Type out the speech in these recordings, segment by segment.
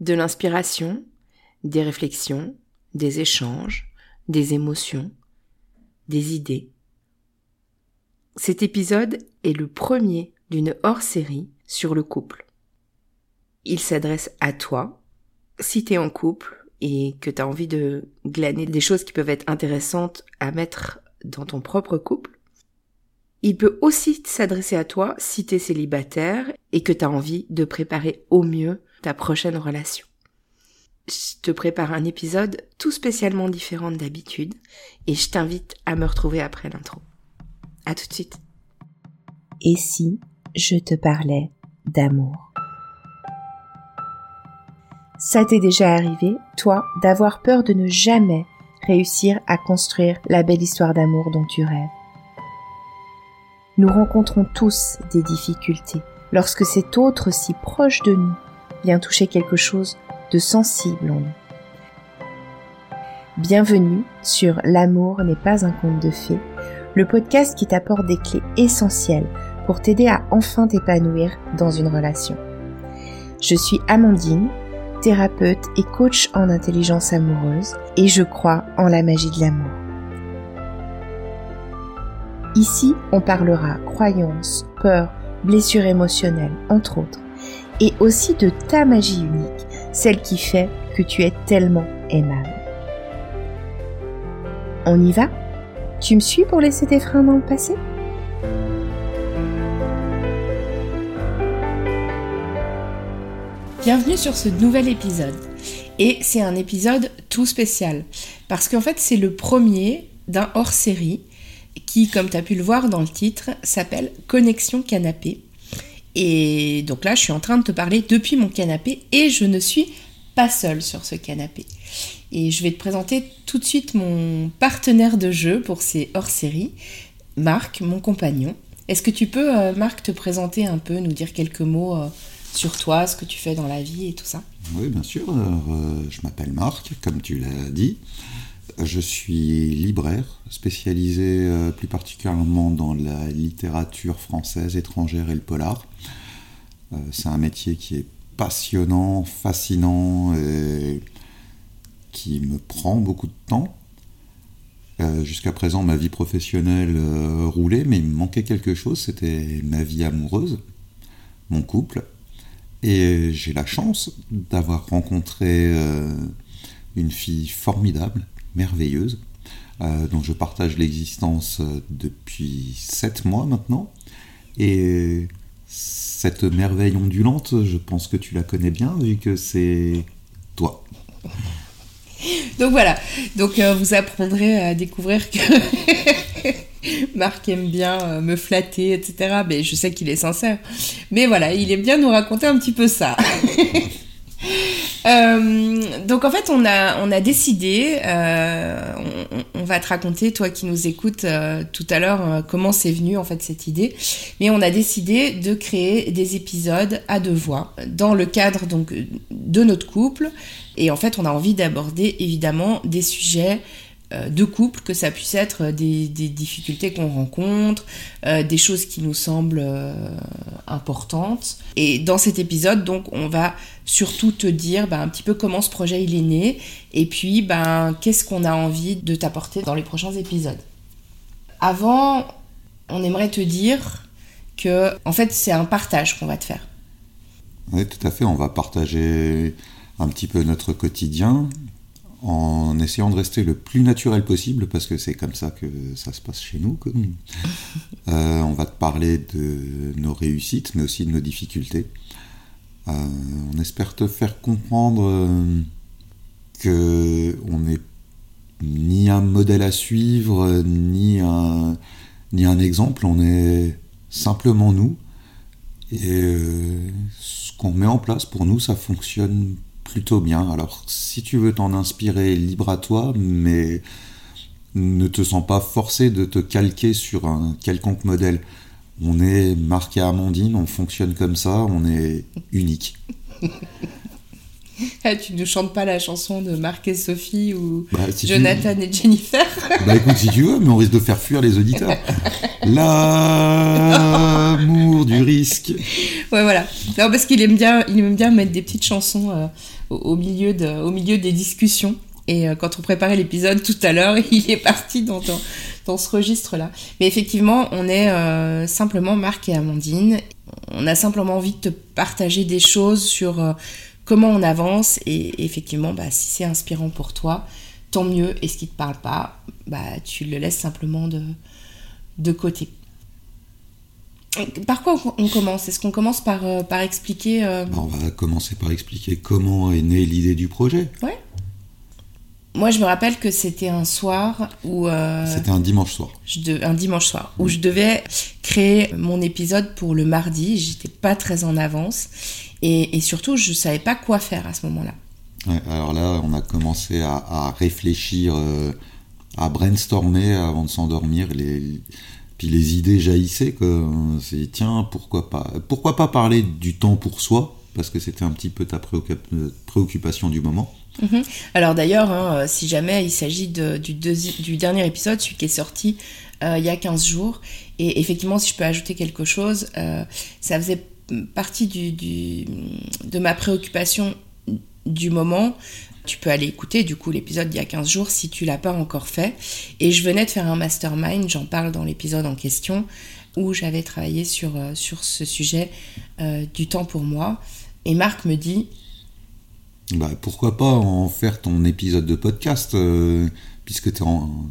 de l'inspiration, des réflexions, des échanges, des émotions, des idées. Cet épisode est le premier d'une hors-série sur le couple. Il s'adresse à toi, si t'es en couple et que t'as envie de glaner des choses qui peuvent être intéressantes à mettre dans ton propre couple. Il peut aussi s'adresser à toi si t'es célibataire et que t'as envie de préparer au mieux ta prochaine relation. Je te prépare un épisode tout spécialement différent d'habitude et je t'invite à me retrouver après l'intro. À tout de suite. Et si je te parlais d'amour? Ça t'est déjà arrivé, toi, d'avoir peur de ne jamais réussir à construire la belle histoire d'amour dont tu rêves? Nous rencontrons tous des difficultés lorsque cet autre si proche de nous vient toucher quelque chose de sensible en nous. Bienvenue sur L'amour n'est pas un conte de fées, le podcast qui t'apporte des clés essentielles pour t'aider à enfin t'épanouir dans une relation. Je suis Amandine, thérapeute et coach en intelligence amoureuse et je crois en la magie de l'amour. Ici, on parlera croyances, peurs, blessures émotionnelles, entre autres, et aussi de ta magie unique, celle qui fait que tu es tellement aimable. On y va? Tu me suis pour laisser tes freins dans le passé? Bienvenue sur ce nouvel épisode. Et c'est un épisode tout spécial. Parce qu'en fait, c'est le premier d'un hors-série qui, comme tu as pu le voir dans le titre, s'appelle Connexion Canapé. Et donc là, je suis en train de te parler depuis mon canapé et je ne suis pas seule sur ce canapé. Et je vais te présenter tout de suite mon partenaire de jeu pour ces hors-séries, Marc, mon compagnon. Est-ce que tu peux, euh, Marc, te présenter un peu, nous dire quelques mots euh, sur toi, ce que tu fais dans la vie et tout ça? Oui, bien sûr. Euh, je m'appelle Marc, comme tu l'as dit. Je suis libraire, spécialisé plus particulièrement dans la littérature française, étrangère et le polar. C'est un métier qui est passionnant, fascinant et qui me prend beaucoup de temps. Euh, jusqu'à présent, ma vie professionnelle euh, roulait, mais il me manquait quelque chose, c'était ma vie amoureuse, mon couple. Et j'ai la chance d'avoir rencontré euh, une fille formidable, merveilleuse, dont je partage l'existence depuis sept mois maintenant. Et cette merveille ondulante, je pense que tu la connais bien, vu que c'est toi. Donc voilà, donc euh, vous apprendrez à découvrir que Marc aime bien euh, me flatter, etc. Mais je sais qu'il est sincère. Mais voilà, il aime bien nous raconter un petit peu ça. Euh, donc en fait, on a, on a décidé, on, on, va te raconter, toi qui nous écoutes tout à l'heure, comment c'est venu en fait cette idée. Mais on a décidé de créer des épisodes à deux voix dans le cadre donc de notre couple, et en fait, on a envie d'aborder évidemment des sujets euh, de couple, que ça puisse être des, difficultés qu'on rencontre, euh, des choses qui nous semblent euh, importantes. Et dans cet épisode, donc, on va surtout te dire ben, un petit peu comment ce projet il est né, et puis ben, qu'est-ce qu'on a envie de t'apporter dans les prochains épisodes. Avant, on aimerait te dire que, en fait, c'est un partage qu'on va te faire. Oui, tout à fait. On va partager un petit peu notre quotidien en essayant de rester le plus naturel possible parce que c'est comme ça que ça se passe chez nous. Euh, on va te parler de nos réussites mais aussi de nos difficultés. Euh, on espère te faire comprendre euh, que on n'est ni un modèle à suivre ni un, ni un exemple, on est simplement nous et ce qu'on met en place pour nous ça fonctionne plutôt bien. Alors si tu veux t'en inspirer, libre à toi, mais ne te sens pas forcé de te calquer sur un quelconque modèle. On est marqué Amandine, on fonctionne comme ça, on est unique. Ah, tu ne chantes pas la chanson de Marc et Sophie ou Bah, si Jonathan et Jennifer Bah écoute, si tu veux, mais on risque de faire fuir les auditeurs. L'amour du risque. Ouais, voilà. Non, parce qu'il aime bien, il aime bien mettre des petites chansons euh, au, milieu des discussions. Et euh, quand on préparait l'épisode tout à l'heure, il est parti dans, ce registre-là. Mais effectivement, on est euh, simplement Marc et Amandine. On a simplement envie de te partager des choses sur comment on avance. Et effectivement, bah, si c'est inspirant pour toi, tant mieux. Et ce qui te parle pas, bah, tu le laisses simplement de côté. Par quoi on commence? Est-ce qu'on commence par, euh, par expliquer euh, Bah, on va commencer par expliquer comment est née l'idée du projet. Moi, je me rappelle que c'était un soir où euh, C'était un dimanche soir. je de- un dimanche soir où je devais créer mon épisode pour le mardi. J'étais pas très en avance et, et surtout, je savais pas quoi faire à ce moment-là. Ouais, alors là, on a commencé à, à réfléchir, euh, à brainstormer avant de s'endormir. Les, puis les idées jaillissaient. quoi. C'est tiens, pourquoi pas, pourquoi pas parler du temps pour soi? Parce que c'était un petit peu ta préoccup- préoccupation du moment. Alors d'ailleurs, hein, euh, si jamais il s'agit du, dernier épisode, celui qui est sorti euh, il y a 15 jours, et effectivement, si je peux ajouter quelque chose, euh, ça faisait partie de ma préoccupation du moment. Tu peux aller écouter du coup l'épisode d'il y a 15 jours si tu l'as pas encore fait. Et je venais de faire un mastermind, j'en parle dans l'épisode en question, où j'avais travaillé sur, euh, sur ce sujet euh, du temps pour moi. Et Marc me dit, Bah, pourquoi pas en faire ton épisode de podcast, euh, puisque tu es en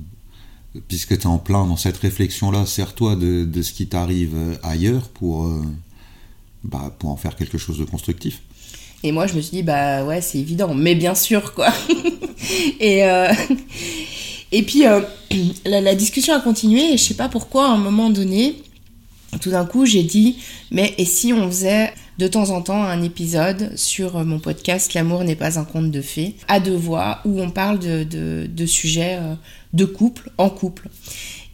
tu en plein dans cette réflexion-là, sers-toi de, de ce qui t'arrive ailleurs pour, bah, pour en faire quelque chose de constructif. Et moi, je me suis dit, bah ouais, c'est évident, mais bien sûr, quoi. et, euh, et puis, euh, la, discussion a continué, et je sais pas pourquoi, à un moment donné, tout d'un coup, j'ai dit, mais et si on faisait de temps en temps un épisode sur euh, mon podcast L'amour n'est pas un conte de fées, à deux voix, où on parle de, de, de sujets de couple, en couple.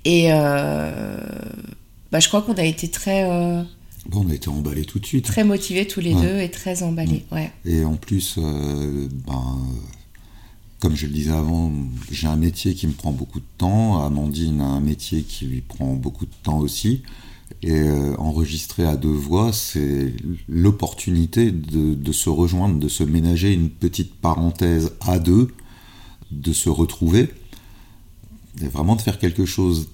Et bah, je crois qu'on a été très, Bon, on a été emballés tout de suite. très motivés tous les Ouais. deux et très emballés. Ouais. Et en plus, euh, ben, comme je le disais avant, j'ai un métier qui me prend beaucoup de temps. Amandine a un métier qui lui prend beaucoup de temps aussi. Et euh, enregistrer à deux voix, c'est l'opportunité de, de se rejoindre, de se ménager une petite parenthèse à deux, de se retrouver, et vraiment de faire quelque chose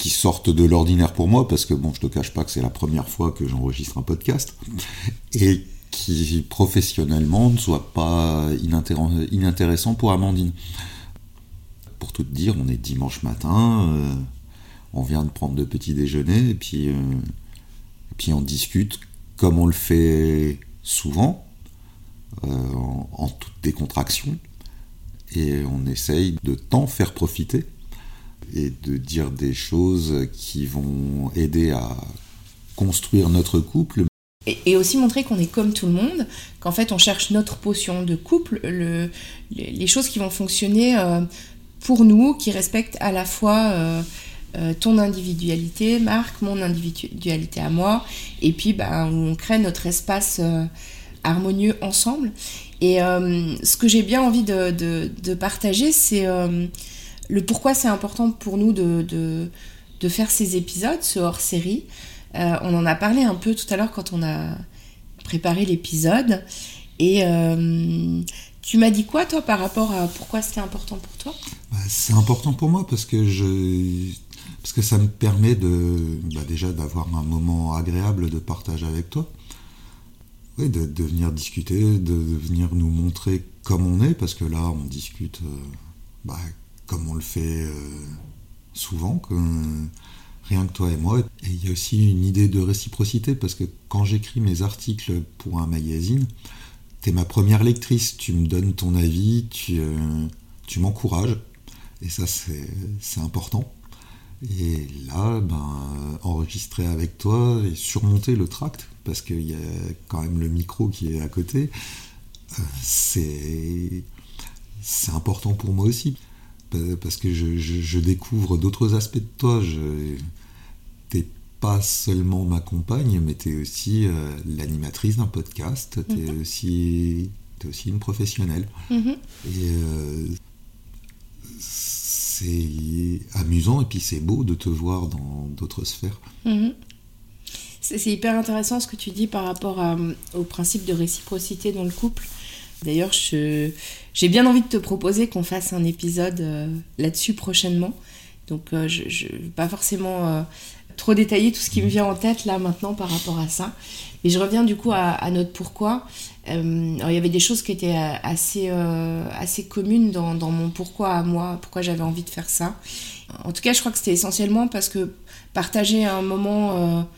qui sorte de l'ordinaire pour moi, parce que bon, je te cache pas que c'est la première fois que j'enregistre un podcast, et qui professionnellement ne soit pas inintér- inintéressant pour Amandine. Pour tout te dire, on est dimanche matin, euh, on vient de prendre le petit déjeuner, et puis, euh, et puis on discute comme on le fait souvent, euh, en, en toute décontraction, et on essaye de t'en faire profiter et de dire des choses qui vont aider à construire notre couple. Et, aussi montrer qu'on est comme tout le monde, qu'en fait on cherche notre potion de couple, le, les, choses qui vont fonctionner euh, pour nous, qui respectent à la fois euh, euh, ton individualité, Marc, mon individualité à moi, et puis bah, on crée notre espace harmonieux ensemble. Et ce que j'ai bien envie de, partager, c'est le pourquoi c'est important pour nous de, de, faire ces épisodes, ce hors-série. Euh, on en a parlé un peu tout à l'heure quand on a préparé l'épisode. Et euh, tu m'as dit quoi, toi, par rapport à pourquoi c'était important pour toi? Bah, C'est important pour moi parce que je parce que ça me permet de bah, déjà d'avoir un moment agréable de partage avec toi. Oui, de, venir discuter, de, de venir nous montrer comme on est, parce que là on discute euh, bah, comme on le fait euh, souvent, rien que toi et moi. Et il y a aussi une idée de réciprocité, parce que quand j'écris mes articles pour un magazine, t'es ma première lectrice, tu me donnes ton avis, tu, euh, tu m'encourages, et ça c'est important. Et là, ben, enregistrer avec toi et surmonter le tract, parce qu'il y a quand même le micro qui est à côté, euh, c'est important pour moi aussi. Pa- Parce que je, je- je découvre d'autres aspects de toi. T'es pas seulement ma compagne, mais t'es aussi euh, l'animatrice d'un podcast, t'es aussi tu es aussi une professionnelle. Mhm. Et euh, c'est amusant et puis c'est beau de te voir dans d'autres sphères. Mhm. C'est c'est hyper intéressant ce que tu dis par rapport à- au principe de réciprocité dans le couple. D'ailleurs, j'ai bien envie de te proposer qu'on fasse un épisode euh, là-dessus prochainement. Donc, euh, je ne vais pas forcément euh, trop détailler tout ce qui me vient en tête là maintenant par rapport à ça. Mais je reviens du coup à, notre pourquoi. Il y avait des choses qui étaient assez, communes dans, mon pourquoi à moi, pourquoi j'avais envie de faire ça. En tout cas, je crois que c'était essentiellement parce que partager un moment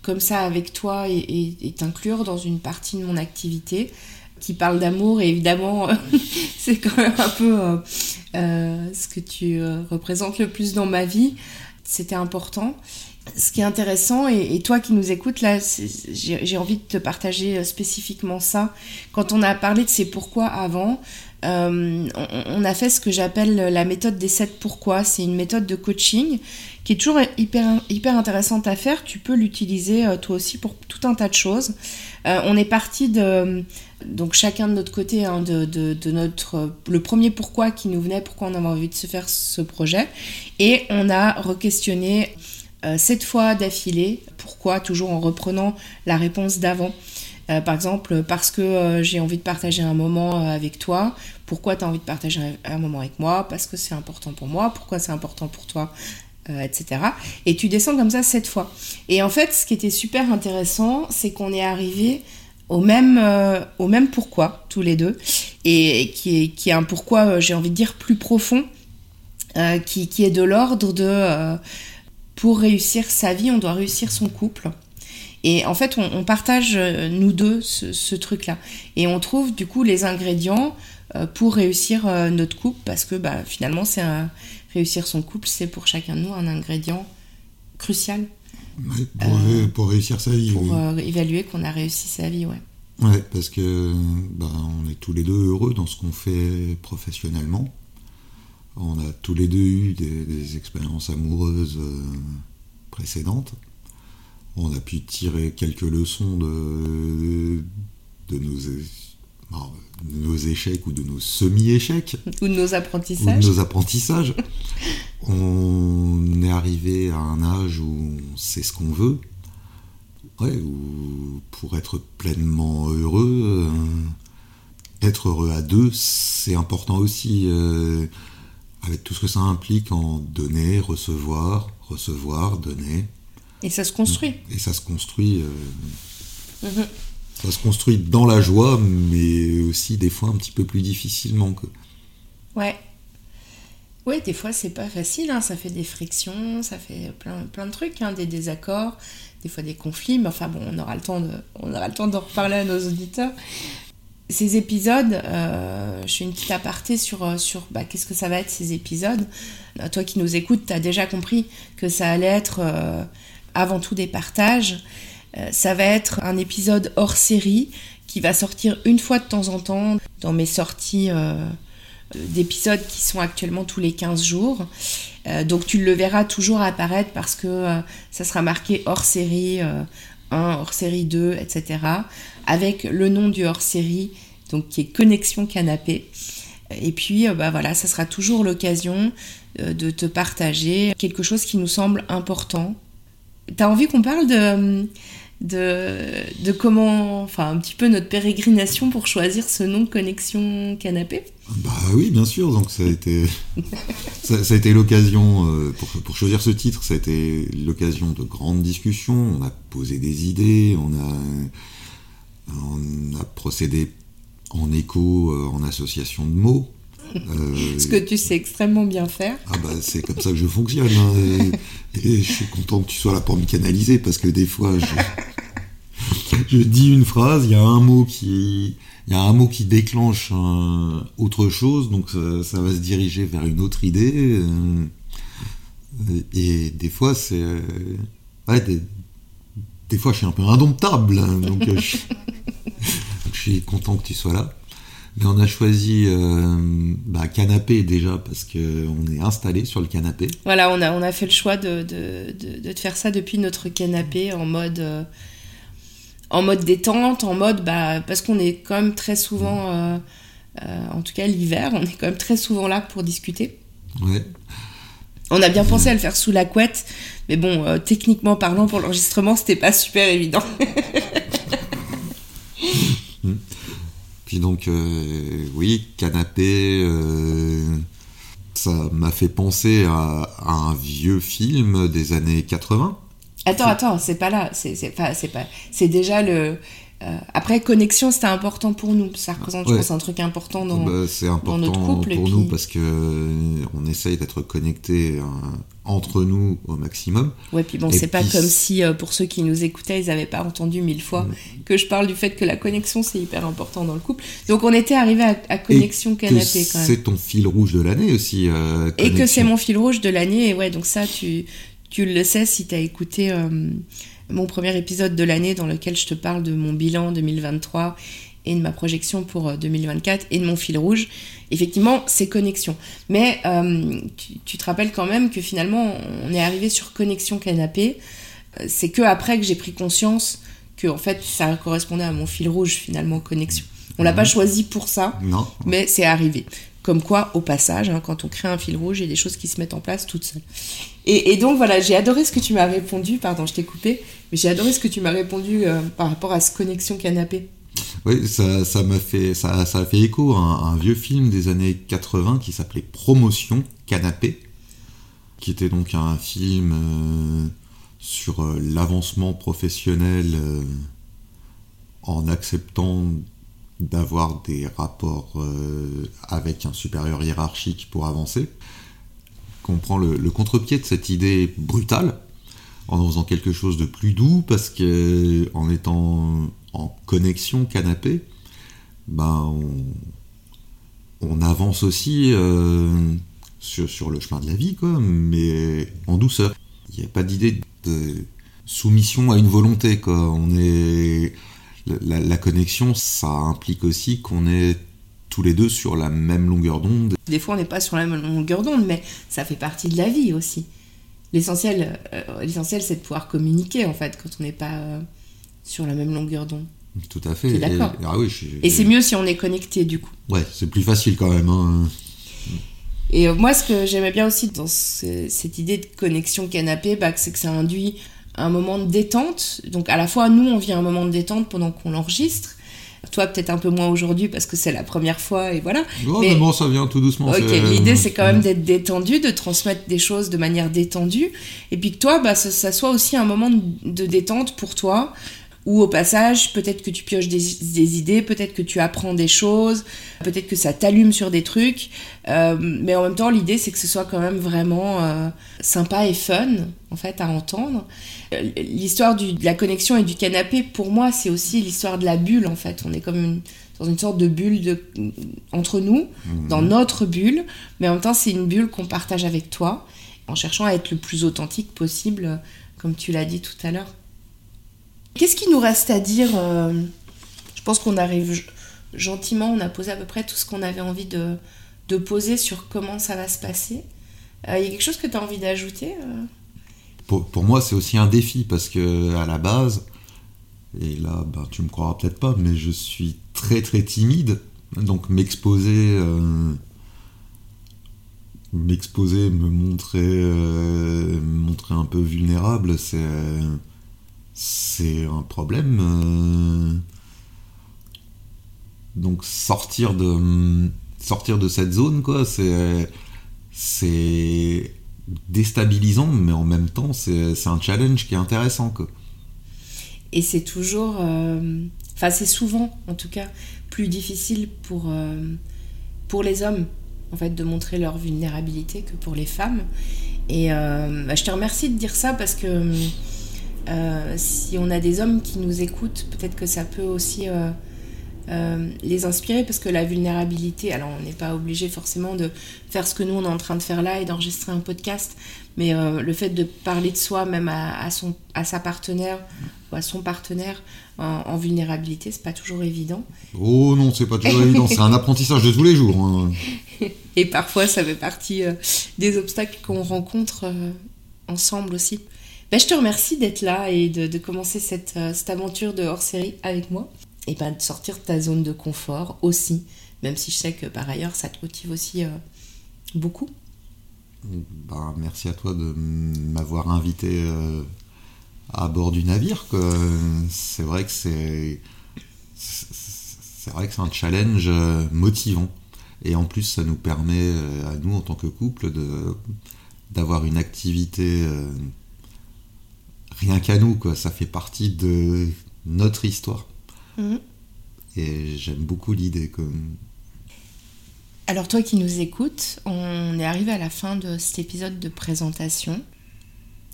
comme ça avec toi et- et t'inclure dans une partie de mon activité qui parle d'amour et évidemment c'est quand même un peu euh, euh, ce que tu euh, représentes le plus dans ma vie. C'était important. Ce qui est intéressant et, et toi qui nous écoutes là j'ai envie de te partager euh, spécifiquement ça. Quand on a parlé de ces pourquoi avant euh, on, on a fait ce que j'appelle la méthode des sept pourquoi. C'est une méthode de coaching qui est toujours hyper, hyper intéressante à faire. Tu peux l'utiliser euh, toi aussi pour tout un tas de choses. Euh, on est parti de, donc chacun de notre côté, hein, de, notre, le premier pourquoi qui nous venait, pourquoi on avait envie de se faire ce projet. Et on a re-questionné euh, sept fois d'affilée, pourquoi, toujours en reprenant la réponse d'avant. Euh, par exemple, parce que euh, j'ai envie de partager un moment euh, avec toi. Pourquoi tu as envie de partager un, moment avec moi? Parce que c'est important pour moi. Pourquoi c'est important pour toi? Euh, etc. Et tu descends comme ça sept fois. Et en fait, ce qui était super intéressant, c'est qu'on est arrivé au même, euh, au même pourquoi, tous les deux, et qui est, qui est un pourquoi, euh, j'ai envie de dire, plus profond, euh, qui, qui est de l'ordre de, pour réussir sa vie, on doit réussir son couple. Et en fait, on, partage, nous deux, ce, truc-là. Et on trouve, du coup, les ingrédients pour réussir notre couple, parce que bah, finalement, c'est réussir son couple, c'est pour chacun de nous un ingrédient crucial Ouais, pour, Euh, pour réussir sa vie. pour oui. euh, évaluer qu'on a réussi sa vie, ouais. Ouais, parce que bah, on est tous les deux heureux dans ce qu'on fait professionnellement. On a tous les deux eu des, des expériences amoureuses euh, précédentes. On a pu tirer quelques leçons de, de, nos, alors, de nos échecs ou de nos semi-échecs Ou de nos ou de apprentissages. nos apprentissages. On est arrivé à un âge où on sait ce qu'on veut. Ouais, où pour être pleinement heureux, euh, être heureux à deux, c'est important aussi, euh, avec tout ce que ça implique en donner, recevoir, recevoir, donner. Et ça se construit. Et ça se construit, euh, Mhm. Ça se construit dans la joie, mais aussi des fois un petit peu plus difficilement. Que... Ouais. Ouais, des fois c'est pas facile, hein, ça fait des frictions, ça fait plein, plein de trucs, hein, des désaccords, des fois des conflits, mais enfin bon, on aura le temps de, on aura le temps d'en reparler à nos auditeurs. Ces épisodes, euh, je fais une petite aparté sur, euh, sur bah, qu'est-ce que ça va être ces épisodes. Euh, Toi qui nous écoutes, tu as déjà compris que ça allait être avant tout des partages. Euh, ça va être un épisode hors série qui va sortir une fois de temps en temps dans mes sorties euh, d'épisodes qui sont actuellement tous les 15 jours. Euh, donc tu le verras toujours apparaître parce que ça sera marqué hors série euh, 1, hors série 2, etc. Avec le nom du hors série, donc qui est Connexion Canapé. Et puis, bah voilà, ça sera toujours l'occasion de te partager quelque chose qui nous semble important. T'as envie qu'on parle de, de, comment, enfin, un petit peu notre pérégrination pour choisir ce nom Connexion Canapé Bah oui, bien sûr. Donc ça a été, ça, été l'occasion euh, pour, pour choisir ce titre. Ça a été l'occasion de grandes discussions. On a posé des idées. On a, on a procédé en écho, euh, en association de mots. Euh, Ce que tu sais extrêmement bien faire. Ah bah c'est comme ça que je fonctionne. hein, et, et je suis content que tu sois là pour me canaliser parce que des fois je, je dis une phrase, il y a un mot qui, il y a un mot qui déclenche un- autre chose, donc ça, ça va se diriger vers une autre idée. euh, et des fois c'est, euh, ouais, des, des fois je suis un peu indomptable, hein, donc je, donc, je suis content que tu sois là. Mais on a choisi euh, bah, canapé déjà parce que on est installé sur le canapé. Voilà, on a, on a fait le choix de, de, de, de te faire ça depuis notre canapé en mode, euh, en mode détente, en mode bah parce qu'on est quand même très souvent, euh, en tout cas l'hiver, on est quand même très souvent là pour discuter. Ouais. On a bien pensé à le faire sous la couette, mais bon, techniquement parlant, pour l'enregistrement, c'était pas super évident. Donc, euh, oui, canapé, euh, ça m'a fait penser à, un vieux film des années 80. Attends, attends, c'est pas là, c'est pas, c'est déjà le. Euh, après, connexion, c'était important pour nous. Ça représente, je pense, un truc important dans. Bah, notre couple, pour puis- nous parce que euh, on essaye d'être connectés euh, entre nous au maximum. Ouais, puis bon, c'est pas puis- comme si euh, pour ceux qui nous écoutaient, ils avaient pas entendu mille fois Mm. que je parle du fait que la connexion c'est hyper important dans le couple. Donc on était arrivé à, à connexion Et que canapé quand même. c'est ton fil rouge de l'année aussi. Et que c'est mon fil rouge de l'année. Et ouais, donc ça, tu, tu le sais si tu as écouté mon premier épisode de l'année dans lequel je te parle de mon bilan 2023 et de ma projection pour euh, 2024 et de mon fil rouge. Effectivement, c'est connexion. Mais euh, tu, tu te rappelles quand même que finalement, on est arrivé sur connexion canapé. Euh, C'est que après que j'ai pris conscience que en fait, ça correspondait à mon fil rouge finalement connexion. On l'a pas choisi pour ça Non. mais c'est arrivé. Comme quoi, au passage, hein, quand on crée un fil rouge, il y a des choses qui se mettent en place toutes seules. Et, donc voilà, j'ai adoré ce que tu m'as répondu, pardon, je t'ai coupé, mais j'ai adoré ce que tu m'as répondu euh, par rapport à ce connexion canapé. Oui, ça, m'a fait, ça, fait écho à un, vieux film des années 80 qui s'appelait Promotion Canapé, qui était donc un film euh, sur euh, l'avancement professionnel en acceptant d'avoir des rapports euh, avec un supérieur hiérarchique pour avancer. Qu'on prend le, contre-pied de cette idée brutale en faisant quelque chose de plus doux parce que en étant en connexion canapé, ben on, avance aussi euh, sur, sur le chemin de la vie, quoi, mais en douceur. Il n'y a pas d'idée de soumission à une volonté, quoi. On est la, la connexion, ça implique aussi qu'on est tous les deux sur la même longueur d'onde. Des fois, on n'est pas sur la même longueur d'onde, mais ça fait partie de la vie aussi. L'essentiel, euh, l'essentiel, c'est de pouvoir communiquer en fait quand on n'est pas euh, sur la même longueur d'onde. Tout à fait. D'accord Et- ah oui, je- Et c'est mieux si on est connecté du coup. Ouais, c'est plus facile quand même. hein. Et euh, moi, ce que j'aimais bien aussi dans ce- cette idée de connexion canapé, bah, c'est que ça induit un moment de détente. Donc, à la fois, nous, on vit un moment de détente pendant qu'on l'enregistre. Toi, peut-être un peu moins aujourd'hui parce que c'est la première fois et voilà. Oh, Mais- mais bon, ça vient tout doucement. Ok, l'idée c'est quand même d'être détendu, de transmettre des choses de manière détendue, et puis que toi, bah, ça, ça soit aussi un moment de détente pour toi, où au passage, peut-être que tu pioches des, des idées, peut-être que tu apprends des choses, peut-être que ça t'allume sur des trucs, euh, mais en même temps, l'idée c'est que ce soit quand même vraiment euh, sympa et fun, en fait, à entendre. Euh, L'histoire de la connexion et du canapé, pour moi, c'est aussi l'histoire de la bulle, en fait. On est comme une- dans une sorte de bulle de, entre nous, dans notre bulle, mais en même temps, c'est une bulle qu'on partage avec toi, en cherchant à être le plus authentique possible, comme tu l'as dit tout à l'heure. Qu'est-ce qu'il nous reste à dire euh, Je pense qu'on arrive gentiment, on a posé à peu près tout ce qu'on avait envie de, poser sur comment ça va se passer. Euh, Il y a quelque chose que tu as envie d'ajouter euh? Pour, moi, c'est aussi un défi parce que à la base, et là, ben, tu me croiras peut-être pas, mais je suis très très timide. Donc m'exposer, m'exposer, me montrer, me montrer un peu vulnérable, c'est c'est un problème. euh. donc sortir de sortir de cette zone, quoi, c'est c'est déstabilisant, mais en même temps, c'est un challenge qui est intéressant. Quoi. Et c'est toujours, euh, enfin c'est souvent en tout cas plus difficile pour, euh, pour les hommes en fait de montrer leur vulnérabilité que pour les femmes. Et bah, je te remercie de dire ça parce que euh, si on a des hommes qui nous écoutent, peut-être que ça peut aussi euh, euh, les inspirer parce que la vulnérabilité, alors on n'est pas obligé forcément de faire ce que nous on est en train de faire là et d'enregistrer un podcast, mais le fait de parler de soi même à, à son, à sa partenaire ou à son partenaire en, en vulnérabilité, c'est pas toujours évident. Oh non, c'est pas toujours évident, c'est un apprentissage de tous les jours. hein. Et parfois ça fait partie des obstacles qu'on rencontre ensemble aussi. Ben, je te remercie d'être là et de, commencer cette, cette, aventure de hors-série avec moi. Et ben, de sortir de ta zone de confort aussi, même si je sais que par ailleurs ça te motive aussi beaucoup. Ben, merci à toi de m'avoir invité à bord du navire. C'est vrai que c'est c'est vrai que c'est un challenge euh, motivant. Et en plus, ça nous permet euh, à nous, en tant que couple, d'avoir une activité euh, rien qu'à nous. Quoi. Ça fait partie de notre histoire. Mhm. Et j'aime beaucoup l'idée. Alors toi qui nous écoutes, on est arrivé à la fin de cet épisode de présentation.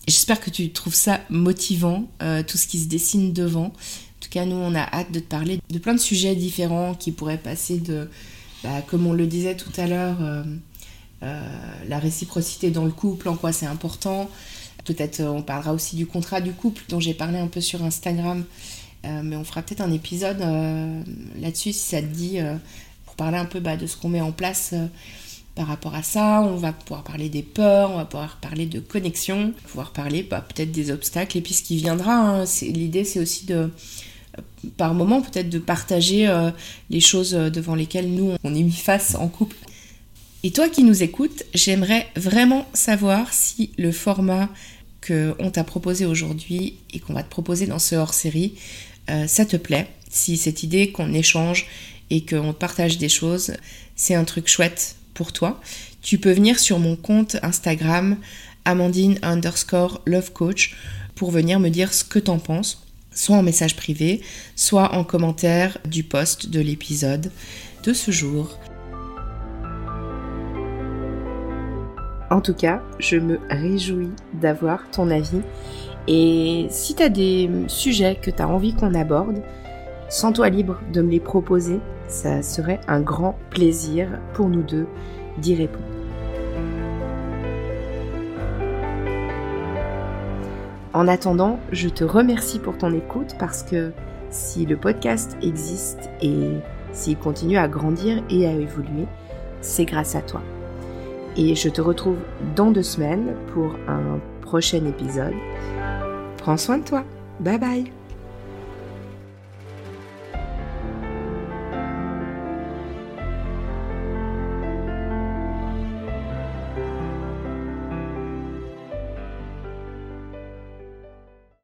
J'espère que tu trouves ça motivant, euh, tout ce qui se dessine devant. En tout cas, nous, on a hâte de te parler de plein de sujets différents qui pourraient passer de, bah, comme on le disait tout à l'heure, euh, euh, la réciprocité dans le couple, en quoi c'est important. Peut-être on parlera aussi du contrat du couple dont j'ai parlé un peu sur Instagram. mais on fera peut-être un épisode là-dessus si ça te dit, pour parler un peu bah, de ce qu'on met en place par rapport à ça, on va pouvoir parler des peurs, on va pouvoir parler de connexion, pouvoir parler bah, peut-être des obstacles et puis ce qui viendra. Hein, l'idée c'est aussi de, euh, par moment peut-être de partager euh, les choses euh, devant lesquelles nous on est mis face en couple. Et toi qui nous écoutes, j'aimerais vraiment savoir si le format qu'on t'a proposé aujourd'hui et qu'on va te proposer dans ce hors-série, ça te plaît, si cette idée qu'on échange et qu'on partage des choses, c'est un truc chouette pour toi, tu peux venir sur mon compte Instagram Amandine underscore love coach pour venir me dire ce que t'en penses, soit en message privé, soit en commentaire du post de l'épisode de ce jour. En tout cas, je me réjouis d'avoir ton avis. Et si tu as des sujets que tu as envie qu'on aborde, sens-toi libre de me les proposer ça serait un grand plaisir pour nous deux d'y répondre. En attendant, je te remercie pour ton écoute parce que si le podcast existe et s'il continue à grandir et à évoluer, c'est grâce à toi. Et je te retrouve dans deux semaines pour un prochain épisode. Prends soin de toi. Bye bye